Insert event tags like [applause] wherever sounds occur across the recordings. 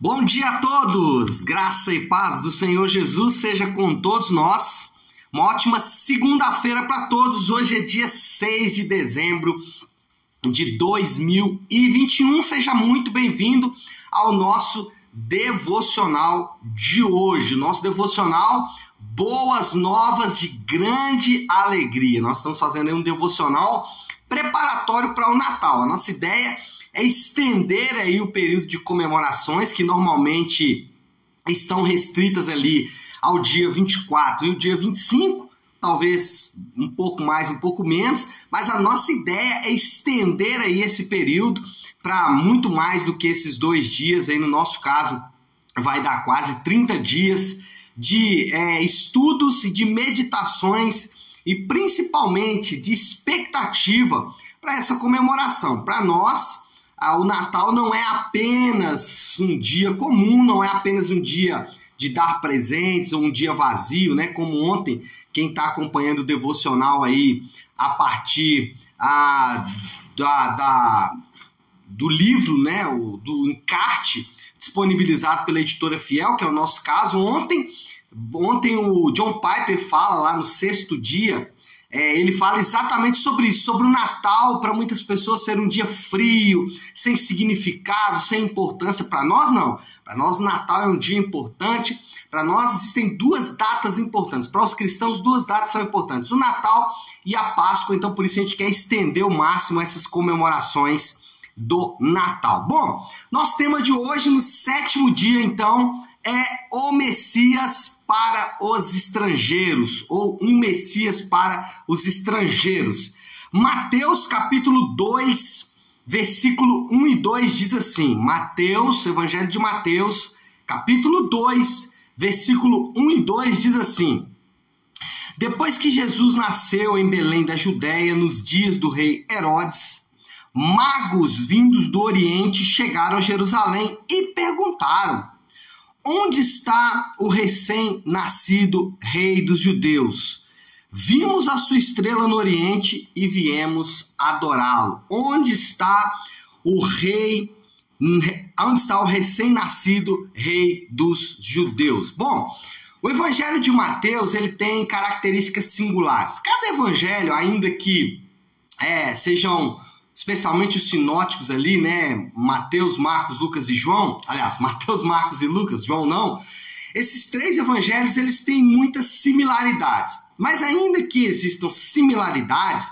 Bom dia a todos! Graça e paz do Senhor Jesus seja com todos nós. Uma ótima segunda-feira para todos. Hoje é dia 6 de dezembro de 2021. Seja muito bem-vindo ao nosso devocional de hoje. Nosso devocional Boas Novas de Grande Alegria. Nós estamos fazendo um devocional preparatório para o Natal. A nossa ideia é é estender aí o período de comemorações que normalmente estão restritas ali ao dia 24 e o dia 25, talvez um pouco mais, um pouco menos, mas a nossa ideia é estender aí esse período para muito mais do que esses dois dias, aí no nosso caso vai dar quase 30 dias de é, estudos e de meditações e principalmente de expectativa para essa comemoração. Para nós, o Natal não é apenas um dia comum, não é apenas um dia de dar presentes ou um dia vazio, né? Como ontem, quem está acompanhando o devocional aí a partir ah, da, da, do livro, né? O, do encarte disponibilizado pela editora Fiel, que é o nosso caso. Ontem, ontem o John Piper fala lá no sexto dia é, ele fala exatamente sobre isso, sobre o Natal, para muitas pessoas ser um dia frio, sem significado, sem importância. Para nós, não. Para nós, o Natal é um dia importante. Para nós, existem duas datas importantes. Para os cristãos, duas datas são importantes: o Natal e a Páscoa. Então, por isso, a gente quer estender o máximo essas comemorações do Natal. Bom, nosso tema de hoje, no sétimo dia, então, é o Messias para os estrangeiros, ou um Messias para os estrangeiros. Mateus capítulo 2, versículo 1 e 2 diz assim: Mateus, Evangelho de Mateus, capítulo 2, versículo 1 e 2 diz assim: Depois que Jesus nasceu em Belém da Judéia, nos dias do rei Herodes, magos vindos do Oriente chegaram a Jerusalém e perguntaram: Onde está o recém-nascido rei dos judeus? Vimos a sua estrela no Oriente e viemos adorá-lo. Onde está o rei? Onde está o recém-nascido rei dos judeus? Bom, o Evangelho de Mateus ele tem características singulares. Cada evangelho, ainda que é, sejam especialmente os sinóticos ali, né? Mateus, Marcos, Lucas e João. Aliás, [laughs] Mateus, Marcos e Lucas, João não. Esses três evangelhos eles têm muitas similaridades. Mas ainda que existam similaridades,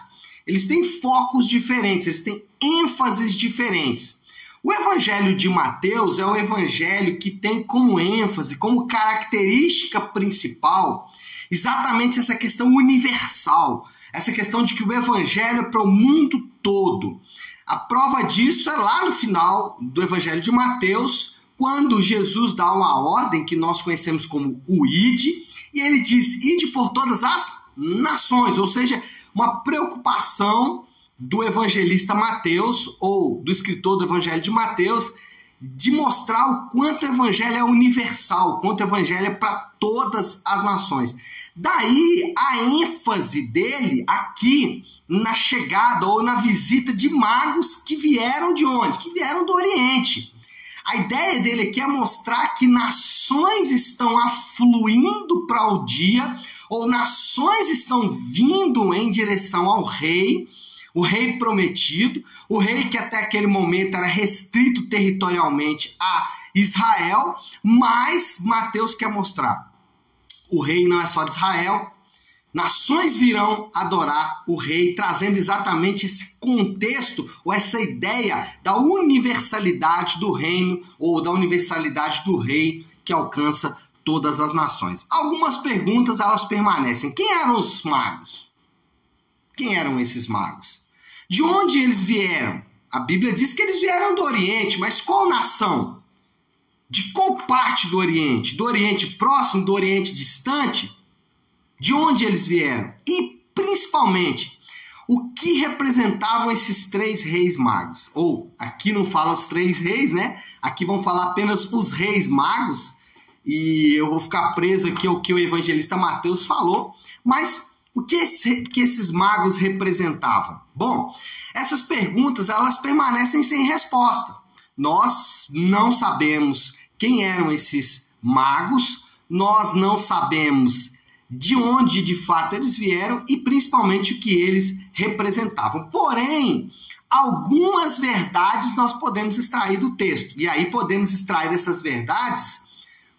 eles têm focos diferentes, eles têm ênfases diferentes. O evangelho de Mateus é o evangelho que tem como ênfase, como característica principal, exatamente essa questão universal, essa questão de que o evangelho é para o mundo todo. A prova disso é lá no final do evangelho de Mateus, quando Jesus dá uma ordem que nós conhecemos como o ide, e ele diz: ide por todas as nações, ou seja, uma preocupação do evangelista Mateus ou do escritor do evangelho de Mateus de mostrar o quanto o evangelho é universal, o quanto o evangelho é para todas as nações. Daí a ênfase dele aqui na chegada ou na visita de magos que vieram de onde? Que vieram do Oriente. A ideia dele aqui é mostrar que nações estão afluindo para o dia, ou nações estão vindo em direção ao rei, o rei prometido, o rei que até aquele momento era restrito territorialmente a Israel, mas Mateus quer mostrar o rei não é só de Israel. Nações virão adorar o rei, trazendo exatamente esse contexto ou essa ideia da universalidade do reino ou da universalidade do rei que alcança todas as nações. Algumas perguntas elas permanecem. Quem eram os magos? Quem eram esses magos? De onde eles vieram? A Bíblia diz que eles vieram do Oriente, mas qual nação? De qual parte do Oriente? Do Oriente próximo, do Oriente distante? De onde eles vieram? E, principalmente, o que representavam esses três reis magos? Ou, aqui não fala os três reis, né? Aqui vão falar apenas os reis magos. E eu vou ficar preso aqui ao que o evangelista Mateus falou. Mas o que, esse, que esses magos representavam? Bom, essas perguntas elas permanecem sem resposta. Nós não sabemos quem eram esses magos, nós não sabemos de onde de fato eles vieram e principalmente o que eles representavam. Porém, algumas verdades nós podemos extrair do texto. E aí podemos extrair essas verdades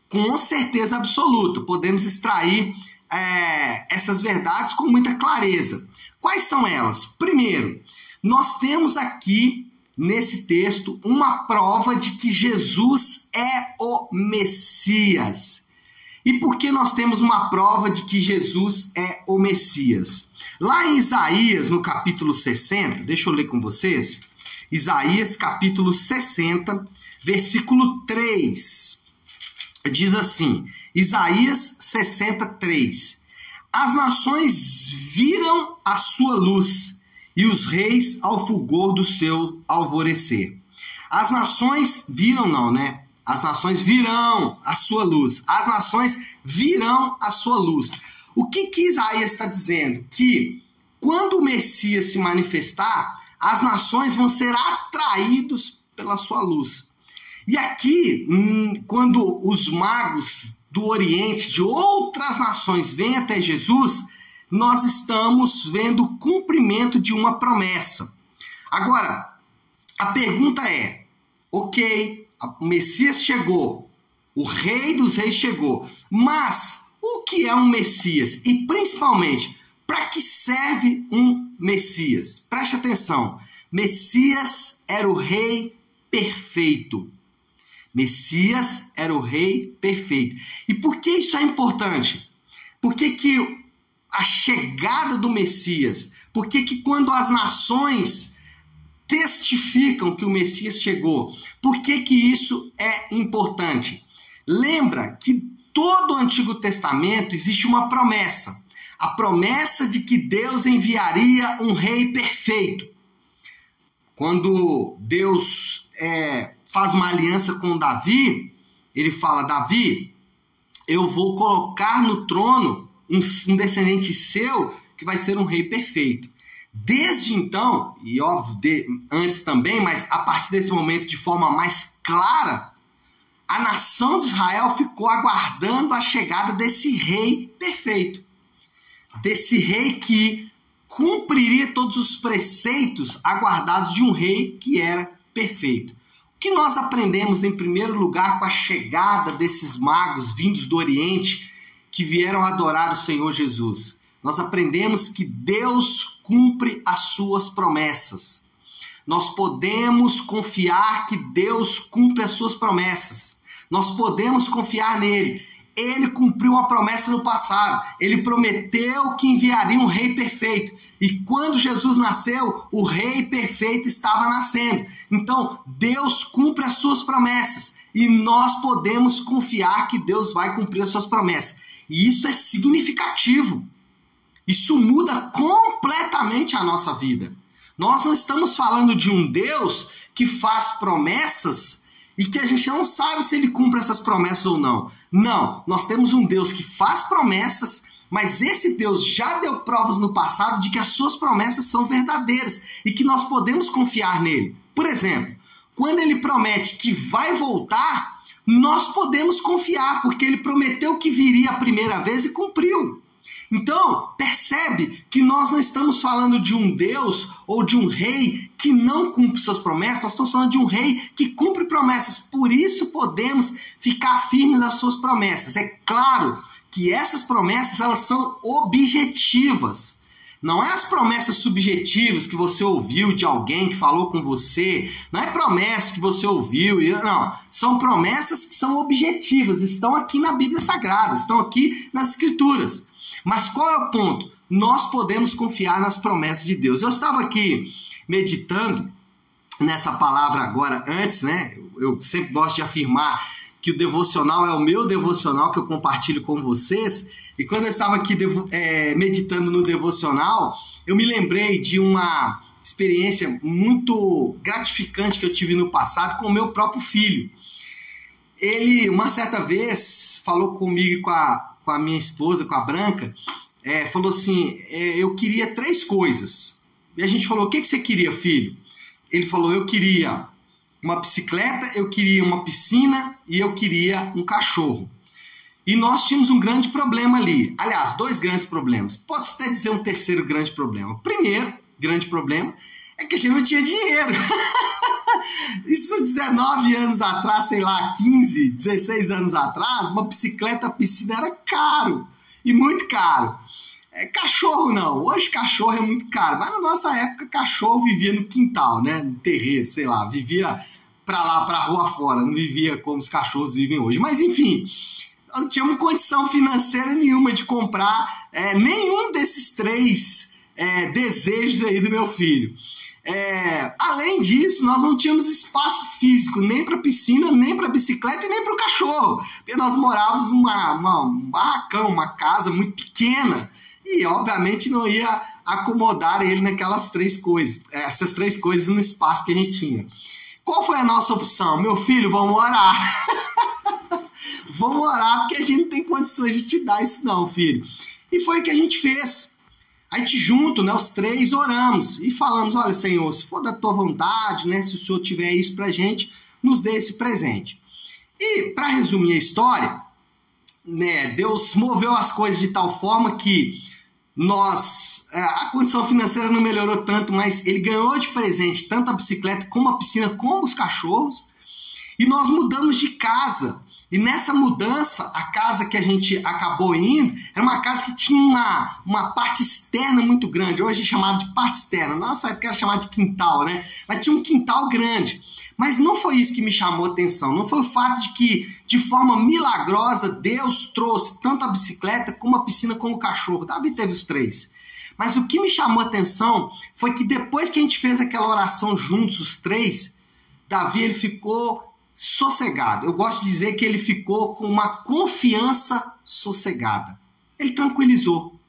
com certeza absoluta. Podemos extrair é, essas verdades com muita clareza. Quais são elas? Primeiro, nós temos aqui nesse texto uma prova de que Jesus é o Messias. E por que nós temos uma prova de que Jesus é o Messias? Lá em Isaías, no capítulo 60, deixa eu ler com vocês. Isaías, capítulo 60, versículo 3. Diz assim: Isaías 63. As nações viram a sua luz e os reis ao fulgor do seu alvorecer. As nações viram, não, né? As nações virão a sua luz. As nações virão a sua luz. O que, que Isaías está dizendo? Que quando o Messias se manifestar, as nações vão ser atraídos pela sua luz. E aqui, hum, quando os magos do Oriente, de outras nações, vêm até Jesus, nós estamos vendo o cumprimento de uma promessa. Agora, a pergunta é: ok, o Messias chegou, o Rei dos Reis chegou, mas o que é um Messias? E principalmente, para que serve um Messias? Preste atenção: Messias era o Rei perfeito. Messias era o Rei perfeito. E por que isso é importante? Por que, que a chegada do Messias, por que, que quando as nações testificam que o Messias chegou. Por que, que isso é importante? Lembra que todo o Antigo Testamento existe uma promessa. A promessa de que Deus enviaria um rei perfeito. Quando Deus é, faz uma aliança com Davi, ele fala: Davi, eu vou colocar no trono um, um descendente seu que vai ser um rei perfeito. Desde então, e óbvio, de, antes também, mas a partir desse momento de forma mais clara, a nação de Israel ficou aguardando a chegada desse rei perfeito. Desse rei que cumpriria todos os preceitos aguardados de um rei que era perfeito. O que nós aprendemos em primeiro lugar com a chegada desses magos vindos do Oriente que vieram adorar o Senhor Jesus? Nós aprendemos que Deus cumpre as suas promessas. Nós podemos confiar que Deus cumpre as suas promessas. Nós podemos confiar nele. Ele cumpriu uma promessa no passado. Ele prometeu que enviaria um rei perfeito. E quando Jesus nasceu, o rei perfeito estava nascendo. Então, Deus cumpre as suas promessas. E nós podemos confiar que Deus vai cumprir as suas promessas. E isso é significativo. Isso muda completamente a nossa vida. Nós não estamos falando de um Deus que faz promessas e que a gente não sabe se ele cumpre essas promessas ou não. Não, nós temos um Deus que faz promessas, mas esse Deus já deu provas no passado de que as suas promessas são verdadeiras e que nós podemos confiar nele. Por exemplo, quando ele promete que vai voltar, nós podemos confiar, porque ele prometeu que viria a primeira vez e cumpriu. Então, percebe que nós não estamos falando de um Deus ou de um rei que não cumpre suas promessas, nós estamos falando de um rei que cumpre promessas. Por isso podemos ficar firmes nas suas promessas. É claro que essas promessas elas são objetivas. Não é as promessas subjetivas que você ouviu de alguém que falou com você, não é promessa que você ouviu, não. São promessas que são objetivas, estão aqui na Bíblia Sagrada, estão aqui nas Escrituras. Mas qual é o ponto? Nós podemos confiar nas promessas de Deus. Eu estava aqui meditando nessa palavra agora antes, né? Eu sempre gosto de afirmar que o devocional é o meu devocional que eu compartilho com vocês. E quando eu estava aqui é, meditando no devocional, eu me lembrei de uma experiência muito gratificante que eu tive no passado com o meu próprio filho. Ele, uma certa vez, falou comigo e com a, com a minha esposa, com a Branca, é, falou assim: é, eu queria três coisas. E a gente falou: o que, que você queria, filho? Ele falou: eu queria uma bicicleta, eu queria uma piscina e eu queria um cachorro. E nós tínhamos um grande problema ali. Aliás, dois grandes problemas. Pode até dizer um terceiro grande problema. Primeiro grande problema é que a gente não tinha dinheiro. [laughs] Isso 19 anos atrás, sei lá, 15, 16 anos atrás, uma bicicleta piscina era caro. E muito caro. É, cachorro não. Hoje cachorro é muito caro. Mas na nossa época, cachorro vivia no quintal, né? No terreiro, sei lá. Vivia pra lá, pra rua fora. Não vivia como os cachorros vivem hoje. Mas enfim, não tínhamos condição financeira nenhuma de comprar é, nenhum desses três é, desejos aí do meu filho. É, além disso, nós não tínhamos espaço físico nem para piscina, nem para bicicleta e nem para o cachorro. Porque nós morávamos numa uma, um barracão, uma casa muito pequena e, obviamente, não ia acomodar ele naquelas três coisas, essas três coisas no espaço que a gente tinha. Qual foi a nossa opção? Meu filho, vamos orar. [laughs] vamos orar porque a gente não tem condições de te dar isso, não, filho. E foi o que a gente fez. A gente junto, né, os três, oramos e falamos, olha, Senhor, se for da tua vontade, né, se o Senhor tiver isso pra gente, nos dê esse presente. E, para resumir a história, né, Deus moveu as coisas de tal forma que nós, é, a condição financeira não melhorou tanto, mas ele ganhou de presente tanto a bicicleta como a piscina, como os cachorros, e nós mudamos de casa. E nessa mudança, a casa que a gente acabou indo era uma casa que tinha uma, uma parte externa muito grande. Hoje é chamado de parte externa. Na nossa época era chamado de quintal, né? Mas tinha um quintal grande. Mas não foi isso que me chamou a atenção. Não foi o fato de que, de forma milagrosa, Deus trouxe tanto a bicicleta como a piscina como o cachorro. Davi teve os três. Mas o que me chamou a atenção foi que depois que a gente fez aquela oração juntos, os três, Davi ele ficou sossegado. Eu gosto de dizer que ele ficou com uma confiança sossegada. Ele tranquilizou.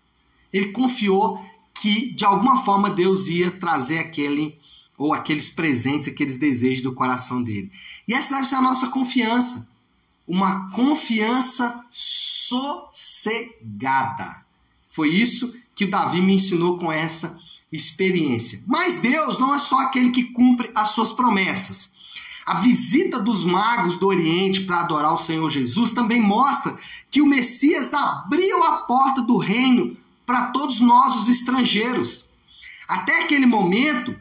Ele confiou que de alguma forma Deus ia trazer aquele ou aqueles presentes, aqueles desejos do coração dele. E essa deve ser a nossa confiança. Uma confiança sossegada. Foi isso que o Davi me ensinou com essa experiência. Mas Deus não é só aquele que cumpre as suas promessas. A visita dos magos do Oriente para adorar o Senhor Jesus também mostra que o Messias abriu a porta do reino para todos nós, os estrangeiros. Até aquele momento,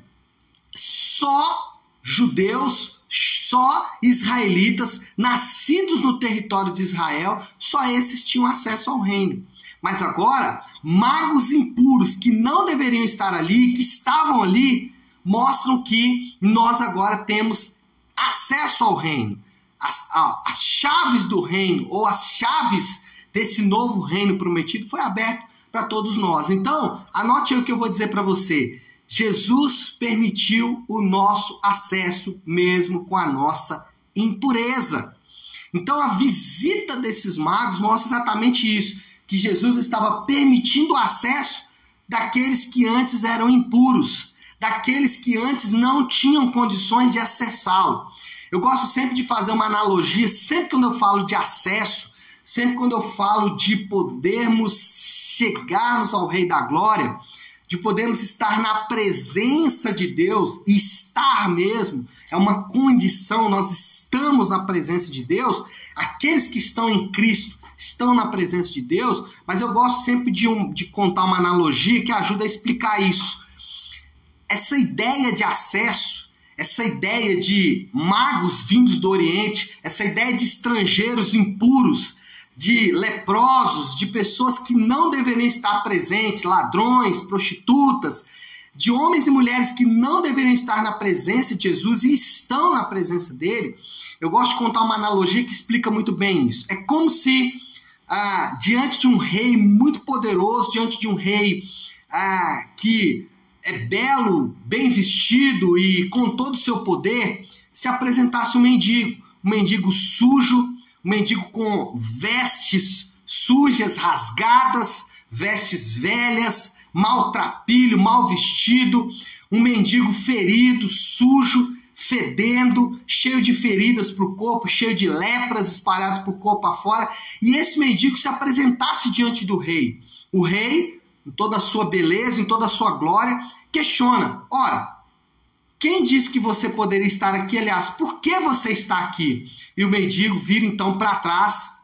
só judeus, só israelitas, nascidos no território de Israel, só esses tinham acesso ao reino. Mas agora, magos impuros que não deveriam estar ali, que estavam ali, mostram que nós agora temos acesso ao reino, as, as chaves do reino, ou as chaves desse novo reino prometido, foi aberto para todos nós. Então, anote aí o que eu vou dizer para você. Jesus permitiu o nosso acesso mesmo com a nossa impureza. Então, a visita desses magos mostra exatamente isso: que Jesus estava permitindo o acesso daqueles que antes eram impuros, daqueles que antes não tinham condições de acessá-lo. Eu gosto sempre de fazer uma analogia, sempre quando eu falo de acesso, sempre quando eu falo de podermos chegarmos ao Rei da Glória, de podermos estar na presença de Deus, e estar mesmo é uma condição, nós estamos na presença de Deus, aqueles que estão em Cristo estão na presença de Deus, mas eu gosto sempre de, um, de contar uma analogia que ajuda a explicar isso. Essa ideia de acesso, essa ideia de magos vindos do Oriente, essa ideia de estrangeiros impuros, de leprosos, de pessoas que não deveriam estar presentes, ladrões, prostitutas, de homens e mulheres que não deveriam estar na presença de Jesus e estão na presença dele. Eu gosto de contar uma analogia que explica muito bem isso. É como se, ah, diante de um rei muito poderoso, diante de um rei ah, que é belo, bem vestido e com todo o seu poder, se apresentasse um mendigo, um mendigo sujo, um mendigo com vestes sujas, rasgadas, vestes velhas, maltrapilho, mal vestido, um mendigo ferido, sujo, fedendo, cheio de feridas para o corpo, cheio de lepras espalhadas para o corpo afora, e esse mendigo se apresentasse diante do rei. O rei, em toda a sua beleza, em toda a sua glória, questiona: ora, Quem disse que você poderia estar aqui? Aliás, por que você está aqui? E o mendigo vira então para trás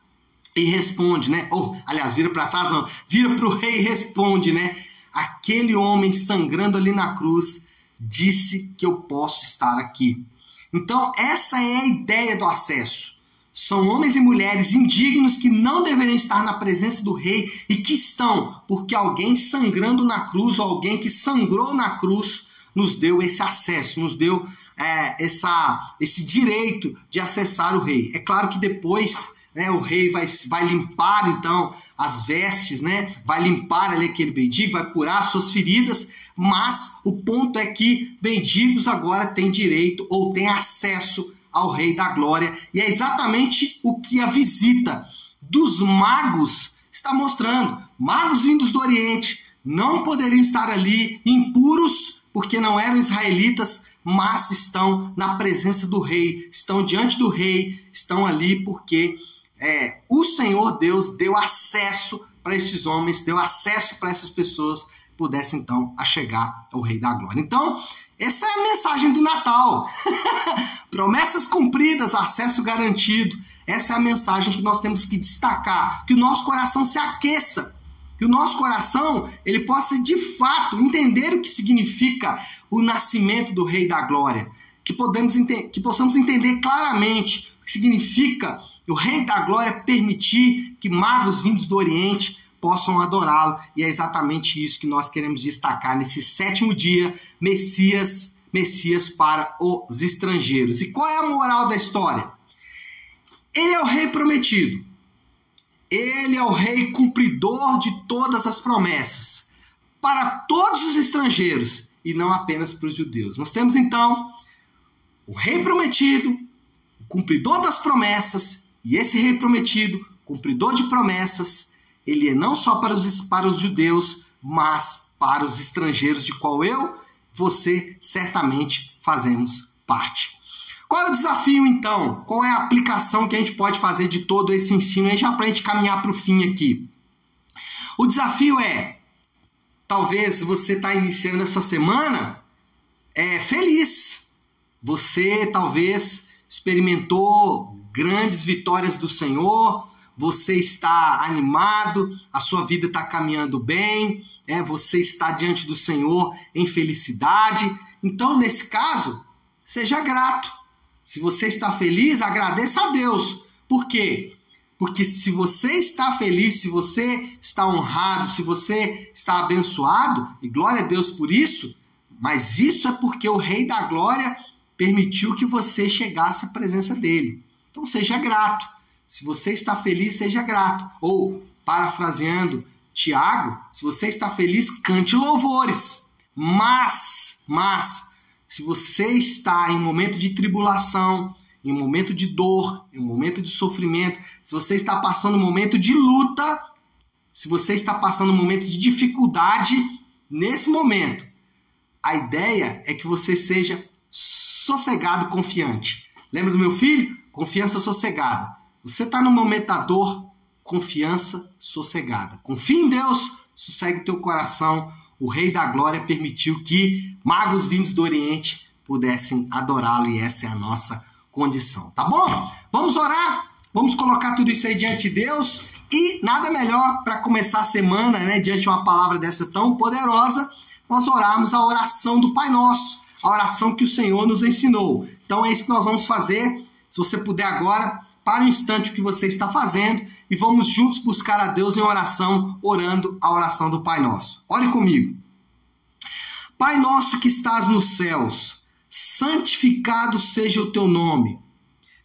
e responde, né? Ou, aliás, vira para trás, não, vira para o [laughs] rei e responde, né? Aquele homem sangrando ali na cruz disse que eu posso estar aqui. Então, essa é a ideia do acesso. São homens e mulheres indignos que não deveriam estar na presença do rei e que estão, porque alguém sangrando na cruz, ou alguém que sangrou na cruz, nos deu esse acesso, nos deu é, essa, esse direito de acessar o rei. É claro que depois né, o rei vai, vai limpar então as vestes, né, vai limpar ali aquele mendigo, vai curar suas feridas, mas o ponto é que mendigos agora têm direito ou têm acesso ao Rei da Glória, e é exatamente o que a visita dos magos está mostrando. Magos vindos do Oriente não poderiam estar ali impuros, porque não eram israelitas, mas estão na presença do rei, estão diante do rei, estão ali porque é, o Senhor Deus deu acesso para esses homens, deu acesso para essas pessoas pudessem então a chegar ao Rei da Glória. Então, essa é a mensagem do Natal. [laughs] Promessas cumpridas, acesso garantido. Essa é a mensagem que nós temos que destacar, que o nosso coração se aqueça, que o nosso coração ele possa de fato entender o que significa o nascimento do Rei da Glória, que podemos que possamos entender claramente o que significa o Rei da Glória permitir que magos vindos do Oriente possam adorá-lo. E é exatamente isso que nós queremos destacar nesse sétimo dia, Messias, Messias para os estrangeiros. E qual é a moral da história? Ele é o rei prometido. Ele é o rei cumpridor de todas as promessas para todos os estrangeiros e não apenas para os judeus. Nós temos então o rei prometido, o cumpridor das promessas, e esse rei prometido, cumpridor de promessas, ele é não só para os, para os judeus, mas para os estrangeiros, de qual eu, você certamente fazemos parte. Qual é o desafio então? Qual é a aplicação que a gente pode fazer de todo esse ensino aí já para a gente caminhar para o fim aqui? O desafio é, talvez você está iniciando essa semana é, feliz. Você talvez experimentou grandes vitórias do Senhor, você está animado, a sua vida está caminhando bem, é, você está diante do Senhor em felicidade. Então, nesse caso, seja grato. Se você está feliz, agradeça a Deus. Por quê? Porque se você está feliz, se você está honrado, se você está abençoado, e glória a Deus por isso, mas isso é porque o Rei da Glória permitiu que você chegasse à presença dele. Então seja grato. Se você está feliz, seja grato. Ou, parafraseando Tiago, se você está feliz, cante louvores. Mas, mas, se você está em momento de tribulação, em um momento de dor, em um momento de sofrimento, se você está passando um momento de luta, se você está passando um momento de dificuldade, nesse momento, a ideia é que você seja sossegado, confiante. Lembra do meu filho? Confiança sossegada. Você está no momento da dor, confiança sossegada. Confia em Deus, sossegue teu coração. O Rei da Glória permitiu que magos vindos do Oriente pudessem adorá-lo e essa é a nossa condição, tá bom? Vamos orar, vamos colocar tudo isso aí diante de Deus e nada melhor para começar a semana, né, diante de uma palavra dessa tão poderosa, nós orarmos a oração do Pai Nosso, a oração que o Senhor nos ensinou. Então é isso que nós vamos fazer. Se você puder agora, para o instante o que você está fazendo e vamos juntos buscar a Deus em oração, orando a oração do Pai Nosso. Ore comigo. Pai nosso que estás nos céus, santificado seja o teu nome.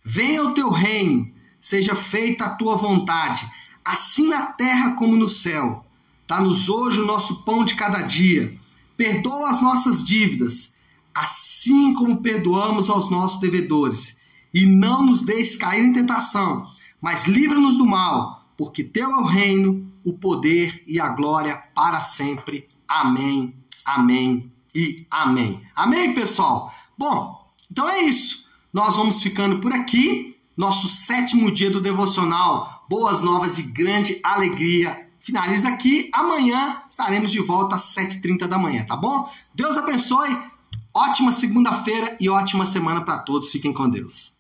Venha o teu reino, seja feita a tua vontade, assim na terra como no céu. Dá-nos hoje o nosso pão de cada dia. Perdoa as nossas dívidas, assim como perdoamos aos nossos devedores e não nos deixes cair em tentação, mas livra-nos do mal, porque teu é o reino, o poder e a glória para sempre. Amém, amém e amém. Amém, pessoal? Bom, então é isso. Nós vamos ficando por aqui. Nosso sétimo dia do devocional. Boas novas de grande alegria. Finaliza aqui. Amanhã estaremos de volta às 7h30 da manhã, tá bom? Deus abençoe. Ótima segunda-feira e ótima semana para todos. Fiquem com Deus.